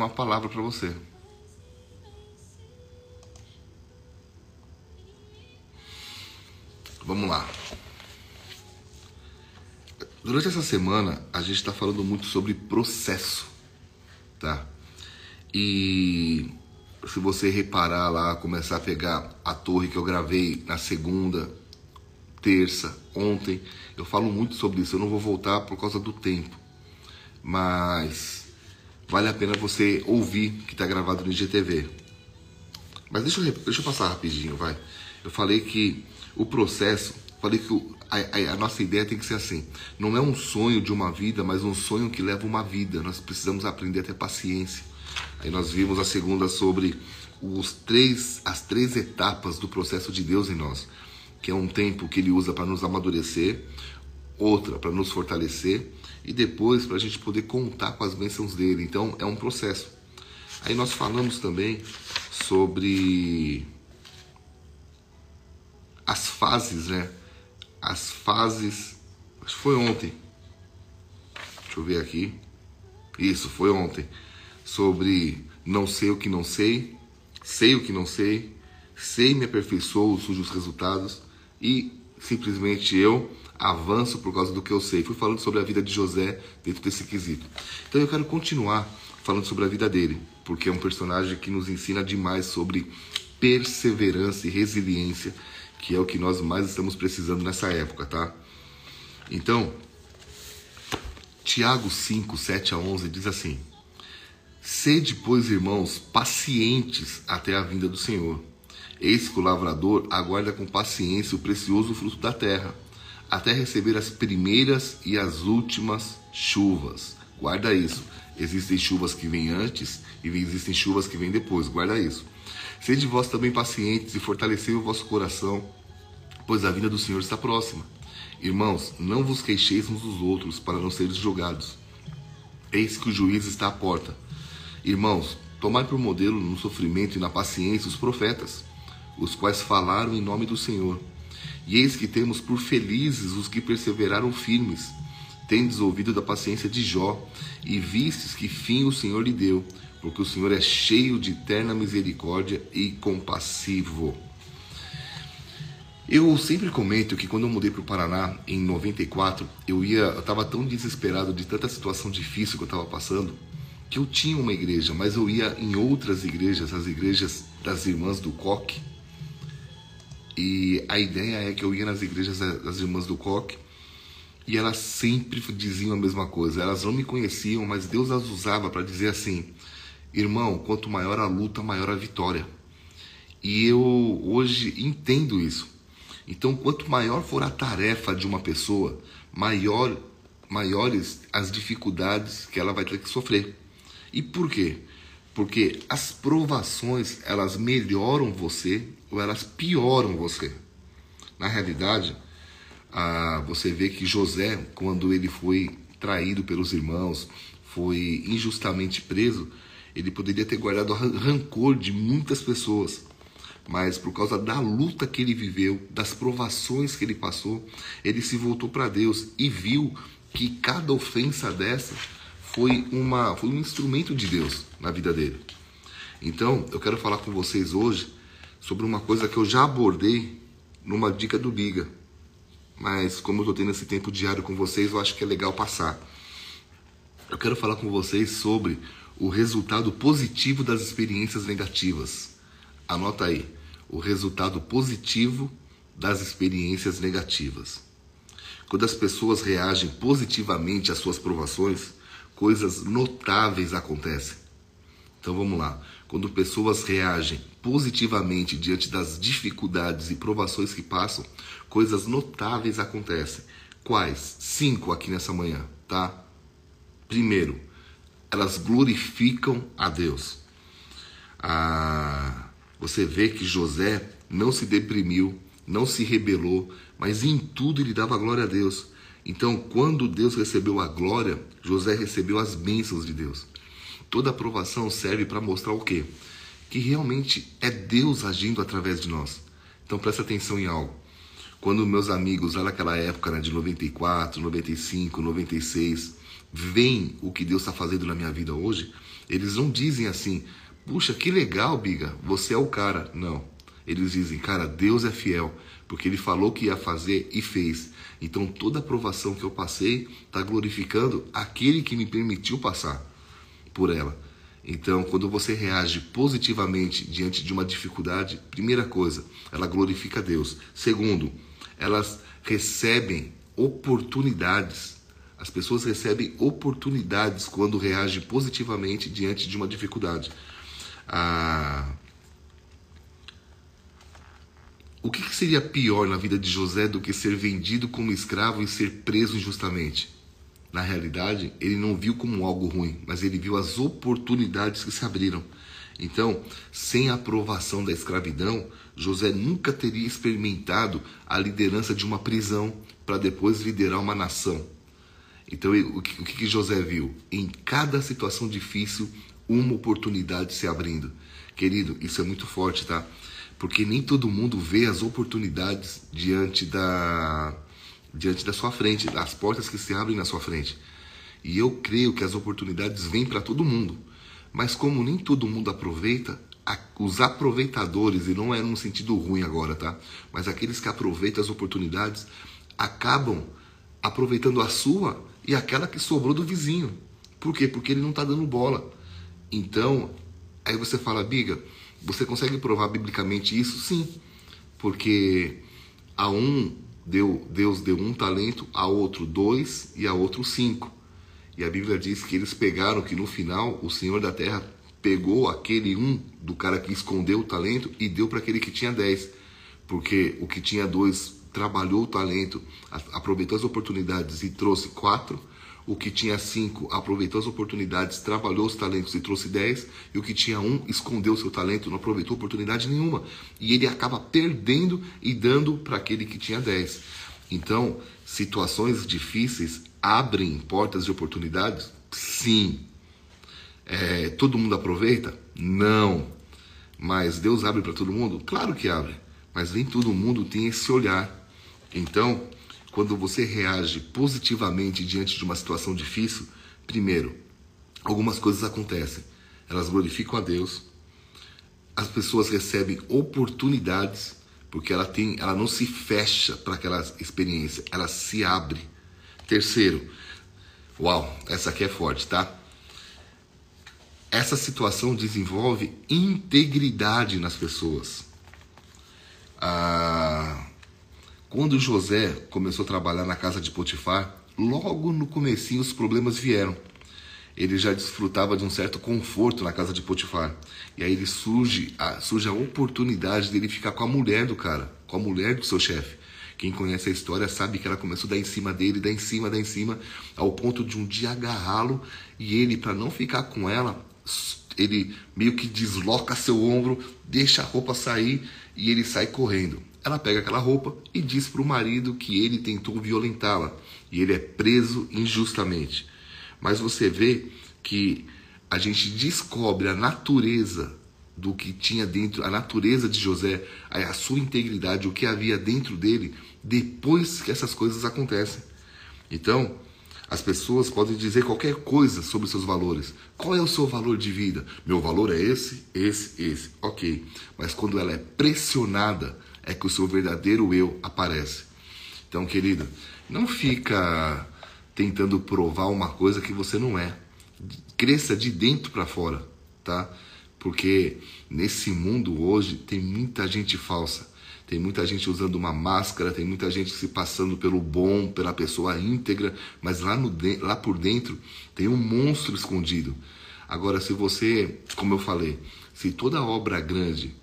uma palavra para você. Vamos lá. Durante essa semana a gente está falando muito sobre processo, tá? E se você reparar lá, começar a pegar a torre que eu gravei na segunda, terça, ontem, eu falo muito sobre isso. Eu não vou voltar por causa do tempo, mas vale a pena você ouvir que está gravado no IGTV. Mas deixa eu, deixa eu passar rapidinho, vai. Eu falei que o processo, falei que o, a, a, nossa ideia tem que ser assim: não é um sonho de uma vida, mas um sonho que leva uma vida. Nós precisamos aprender a ter paciência. Aí nós vimos a segunda sobre os três, as três etapas do processo de Deus em nós, que é um tempo que Ele usa para nos amadurecer, outra para nos fortalecer e depois para a gente poder contar com as bênçãos dele. Então é um processo. Aí nós falamos também sobre as fases, né? As fases. Acho que foi ontem. Deixa eu ver aqui. Isso, foi ontem. Sobre não sei o que não sei, sei o que não sei, sei me aperfeiçoo, surgem os resultados e simplesmente eu avanço por causa do que eu sei. Fui falando sobre a vida de José dentro desse quesito. Então eu quero continuar falando sobre a vida dele, porque é um personagem que nos ensina demais sobre perseverança e resiliência, que é o que nós mais estamos precisando nessa época, tá? Então, Tiago 5, 7 a 11 diz assim: Sede, pois, irmãos, pacientes até a vinda do Senhor. Eis que o lavrador aguarda com paciência o precioso fruto da terra até receber as primeiras e as últimas chuvas. Guarda isso. Existem chuvas que vêm antes e existem chuvas que vêm depois. Guarda isso. Sede vós também pacientes e fortalecei o vosso coração, pois a vinda do Senhor está próxima. Irmãos, não vos queixeis uns dos outros para não seres julgados. Eis que o juiz está à porta. Irmãos, tomai por modelo no sofrimento e na paciência os profetas, os quais falaram em nome do Senhor. E eis que temos por felizes os que perseveraram firmes. Tendes ouvido da paciência de Jó, e vistes que fim o Senhor lhe deu, porque o Senhor é cheio de eterna misericórdia e compassivo. Eu sempre comento que quando eu mudei para o Paraná em 94, eu ia, eu estava tão desesperado de tanta situação difícil que eu estava passando, que eu tinha uma igreja, mas eu ia em outras igrejas, as igrejas das irmãs do Coque, e a ideia é que eu ia nas igrejas das irmãs do Coque e elas sempre diziam a mesma coisa. Elas não me conheciam, mas Deus as usava para dizer assim: irmão, quanto maior a luta, maior a vitória. E eu hoje entendo isso. Então, quanto maior for a tarefa de uma pessoa, maior, maiores as dificuldades que ela vai ter que sofrer. E por quê? Porque as provações, elas melhoram você ou elas pioram você. Na realidade, ah, você vê que José, quando ele foi traído pelos irmãos, foi injustamente preso, ele poderia ter guardado rancor de muitas pessoas. Mas por causa da luta que ele viveu, das provações que ele passou, ele se voltou para Deus e viu que cada ofensa dessa foi, uma, foi um instrumento de Deus na vida dele. Então, eu quero falar com vocês hoje sobre uma coisa que eu já abordei numa dica do Liga. Mas como eu estou tendo esse tempo diário com vocês, eu acho que é legal passar. Eu quero falar com vocês sobre o resultado positivo das experiências negativas. Anota aí, o resultado positivo das experiências negativas. Quando as pessoas reagem positivamente às suas provações, coisas notáveis acontecem. Então vamos lá. Quando pessoas reagem positivamente diante das dificuldades e provações que passam, coisas notáveis acontecem. Quais? Cinco aqui nessa manhã, tá? Primeiro, elas glorificam a Deus. Ah, você vê que José não se deprimiu, não se rebelou, mas em tudo ele dava glória a Deus. Então, quando Deus recebeu a glória, José recebeu as bênçãos de Deus. Toda aprovação serve para mostrar o quê? Que realmente é Deus agindo através de nós. Então presta atenção em algo. Quando meus amigos lá naquela época, né, de 94, 95, 96, veem o que Deus está fazendo na minha vida hoje, Eles não dizem assim, puxa, que legal, Biga, você é o cara. Não. Eles dizem, cara, Deus é fiel, porque Ele falou que ia fazer e fez. Então toda a aprovação que eu passei está glorificando aquele que me permitiu passar por ela. Então, quando você reage positivamente diante de uma dificuldade, primeira coisa, ela glorifica Deus. Segundo, elas recebem oportunidades. As pessoas recebem oportunidades quando reagem positivamente diante de uma dificuldade. Ah, o que, seria pior na vida de José do que ser vendido como escravo e ser preso injustamente? Na realidade, ele não viu como algo ruim, mas ele viu as oportunidades que se abriram. Então, sem a aprovação da escravidão, José nunca teria experimentado a liderança de uma prisão para depois liderar uma nação. Então, o que, o que José viu? Em cada situação difícil, uma oportunidade se abrindo. Querido, isso é muito forte, tá? Porque nem todo mundo vê as oportunidades diante da diante da sua frente, as portas que se abrem na sua frente. E eu creio que as oportunidades vêm para todo mundo. Mas como nem todo mundo aproveita, os aproveitadores, e não é num sentido ruim agora, tá? Mas aqueles que aproveitam as oportunidades acabam aproveitando a sua e aquela que sobrou do vizinho. Por quê? Porque ele não está dando bola. Então, aí você fala, Biga, você consegue provar biblicamente isso? Sim. Porque a um deu, Deus deu um talento, a outro dois e a outro cinco. E a Bíblia diz que eles pegaram, que no final o Senhor da Terra pegou aquele um do cara que escondeu o talento e deu para aquele que tinha dez. Porque o que tinha dois trabalhou o talento, aproveitou as oportunidades e trouxe quatro. O que tinha cinco aproveitou as oportunidades, trabalhou os talentos e trouxe dez. E o que tinha um escondeu seu talento, não aproveitou oportunidade nenhuma. E ele acaba perdendo e dando para aquele que tinha dez. Então, situações difíceis abrem portas de oportunidades? Sim. É, todo mundo aproveita? Não. Mas Deus abre para todo mundo? Claro que abre. Mas nem todo mundo tem esse olhar. Então, quando você reage positivamente diante de uma situação difícil, primeiro, algumas coisas acontecem. Elas glorificam a Deus, as pessoas recebem oportunidades, porque ela tem, ela não se fecha para aquela experiência, ela se abre. Terceiro, uau, essa aqui é forte, tá? Essa situação desenvolve integridade nas pessoas. Ah, quando José começou a trabalhar na casa de Potifar, logo no comecinho os problemas vieram. Ele já desfrutava de um certo conforto na casa de Potifar. E aí ele surge a, surge a oportunidade dele ficar com a mulher do cara, com a mulher do seu chefe. Quem conhece a história sabe que ela começou a dar em cima dele, dar em cima, dar em cima, ao ponto de um dia agarrá-lo e ele, para não ficar com ela, ele meio que desloca seu ombro, deixa a roupa sair e ele sai correndo. Ela pega aquela roupa e diz para o marido que ele tentou violentá-la e ele é preso injustamente. Mas você vê que a gente descobre a natureza do que tinha dentro, a natureza de José, a sua integridade, o que havia dentro dele, depois que essas coisas acontecem. Então, as pessoas podem dizer qualquer coisa sobre seus valores. Qual é o seu valor de vida? Meu valor é esse, esse, esse. Ok. Mas quando ela é pressionada, é que o seu verdadeiro eu aparece. Então, querida, não fica tentando provar uma coisa que você não é. Cresça de dentro para fora, tá? Porque nesse mundo hoje tem muita gente falsa. Tem muita gente usando uma máscara, tem muita gente se passando pelo bom, pela pessoa íntegra, mas lá, no, lá por dentro tem um monstro escondido. Agora, se você, como eu falei, se toda obra grande,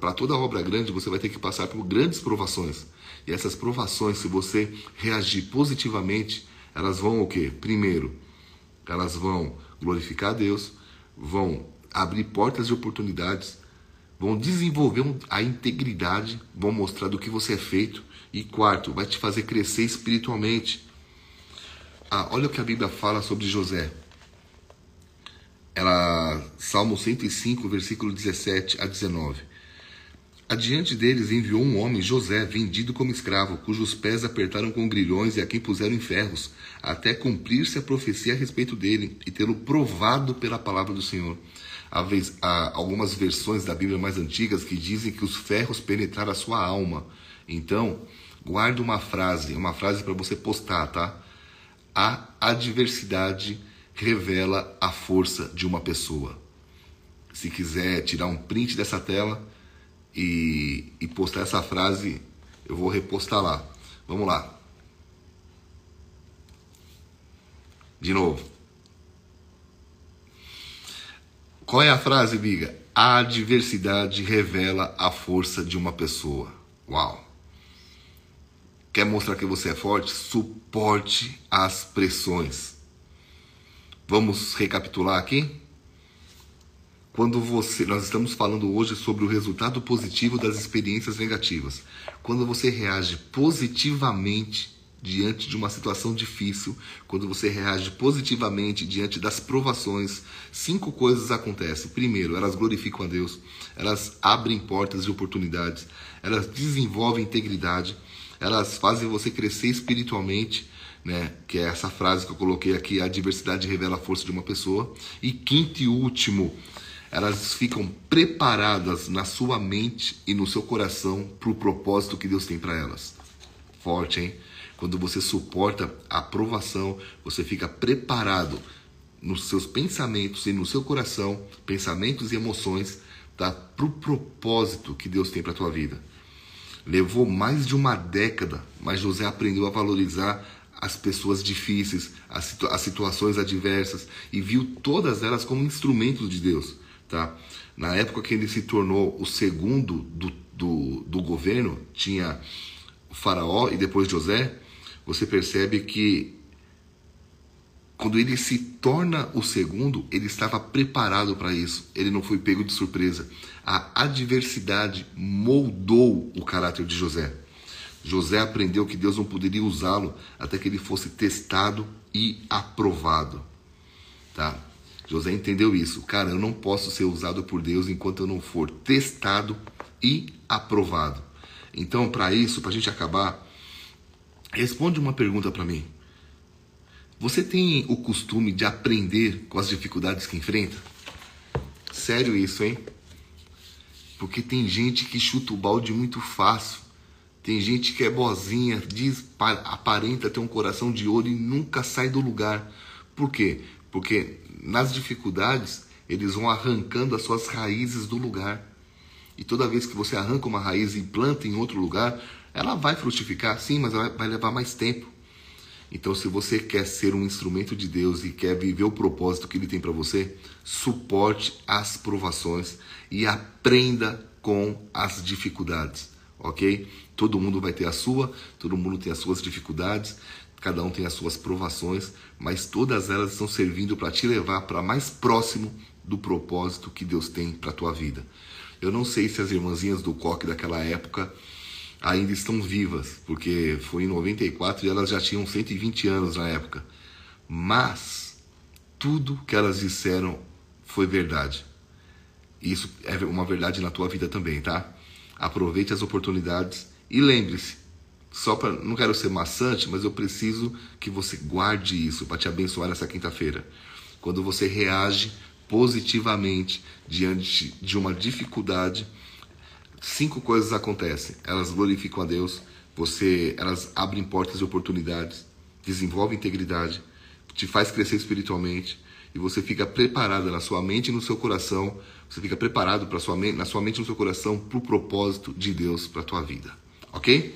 para toda obra grande, você vai ter que passar por grandes provações. E essas provações, se você reagir positivamente, elas vão o quê? Primeiro, elas vão glorificar a Deus, vão abrir portas de oportunidades, vão desenvolver a integridade, vão mostrar do que você é feito. E quarto, vai te fazer crescer espiritualmente. Ah, olha o que a Bíblia fala sobre José. Ela, Salmo 105, versículo 17 a 19. Adiante deles enviou um homem, José, vendido como escravo, cujos pés apertaram com grilhões e a quem puseram em ferros, até cumprir-se a profecia a respeito dele e tê-lo provado pela palavra do Senhor. Há, vez, há algumas versões da Bíblia mais antigas que dizem que os ferros penetraram a sua alma. Então, guarde uma frase, uma frase para você postar, tá? A adversidade revela a força de uma pessoa. Se quiser tirar um print dessa tela e, e postar essa frase, eu vou repostar lá. Vamos lá. De novo. Qual é a frase, Biga? A adversidade revela a força de uma pessoa. Uau! Quer mostrar que você é forte? Suporte as pressões. Vamos recapitular aqui? Quando você, nós estamos falando hoje sobre o resultado positivo das experiências negativas. Quando você reage positivamente diante de uma situação difícil, quando você reage positivamente diante das provações, cinco coisas acontecem. Primeiro, elas glorificam a Deus, elas abrem portas de oportunidades, elas desenvolvem integridade, elas fazem você crescer espiritualmente né? Que é essa frase que eu coloquei aqui: a diversidade revela a força de uma pessoa. E quinto e último, elas ficam preparadas na sua mente e no seu coração para o propósito que Deus tem para elas. Forte, hein? Quando você suporta a aprovação, você fica preparado nos seus pensamentos e no seu coração, pensamentos e emoções, tá? para o propósito que Deus tem para tua vida. Levou mais de uma década, mas José aprendeu a valorizar as pessoas difíceis, as, situa as situações adversas e viu todas elas como instrumentos de Deus, tá? Na época que ele se tornou o segundo do, do, do governo, tinha o faraó e depois José, você percebe que quando ele se torna o segundo, ele estava preparado para isso. Ele não foi pego de surpresa. A adversidade moldou o caráter de José. José aprendeu que Deus não poderia usá-lo até que ele fosse testado e aprovado. Tá? José entendeu isso. Cara, eu não posso ser usado por Deus enquanto eu não for testado e aprovado. Então, para isso, para a gente acabar, responde uma pergunta para mim. Você tem o costume de aprender com as dificuldades que enfrenta? Sério isso, hein? Porque tem gente que chuta o balde muito fácil tem gente que é boazinha, diz, aparenta ter um coração de ouro e nunca sai do lugar. Por quê? Porque nas dificuldades eles vão arrancando as suas raízes do lugar. E toda vez que você arranca uma raiz e planta em outro lugar, ela vai frutificar, sim, mas ela vai levar mais tempo. Então, se você quer ser um instrumento de Deus e quer viver o propósito que Ele tem para você, suporte as provações e aprenda com as dificuldades ok? Todo mundo vai ter a sua, todo mundo tem as suas dificuldades, cada um tem as suas provações, mas todas elas estão servindo para te levar para mais próximo do propósito que Deus tem para a tua vida. Eu não sei se as irmãzinhas do coque daquela época ainda estão vivas, porque foi em 94 e elas já tinham 120 anos na época. Mas tudo que elas disseram foi verdade. Isso é uma verdade na tua vida também, tá? Aproveite as oportunidades e lembre-se, só para não quero ser maçante, mas eu preciso que você guarde isso para te abençoar nessa quinta-feira. Quando você reage positivamente diante de uma dificuldade, cinco coisas acontecem. Elas glorificam a Deus, você, elas abrem portas de oportunidades, desenvolvem integridade, te faz crescer espiritualmente e você fica preparada na sua mente e no seu coração você fica preparado para sua na sua mente e no seu coração para o propósito de Deus para a tua vida. Ok?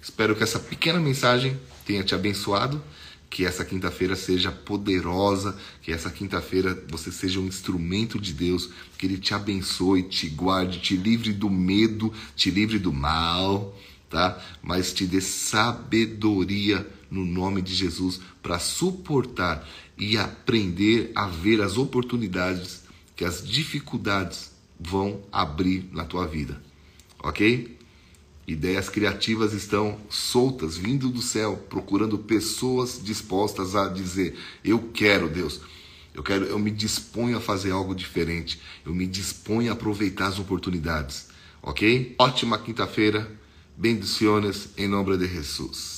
Espero que essa pequena mensagem tenha te abençoado, que essa quinta-feira seja poderosa, que essa quinta-feira você seja um instrumento de Deus, que Ele te abençoe, te guarde, te livre do medo, te livre do mal, tá? Mas te dê sabedoria no nome de Jesus para suportar e aprender a ver as oportunidades que as dificuldades vão abrir na tua vida. Ok? Ideias criativas estão soltas, vindo do céu, procurando pessoas dispostas a dizer: Eu quero, Deus. Eu quero, eu me disponho a fazer algo diferente. Eu me disponho a aproveitar as oportunidades. Ok? Ótima quinta-feira. Bendiciones em nome de Jesus.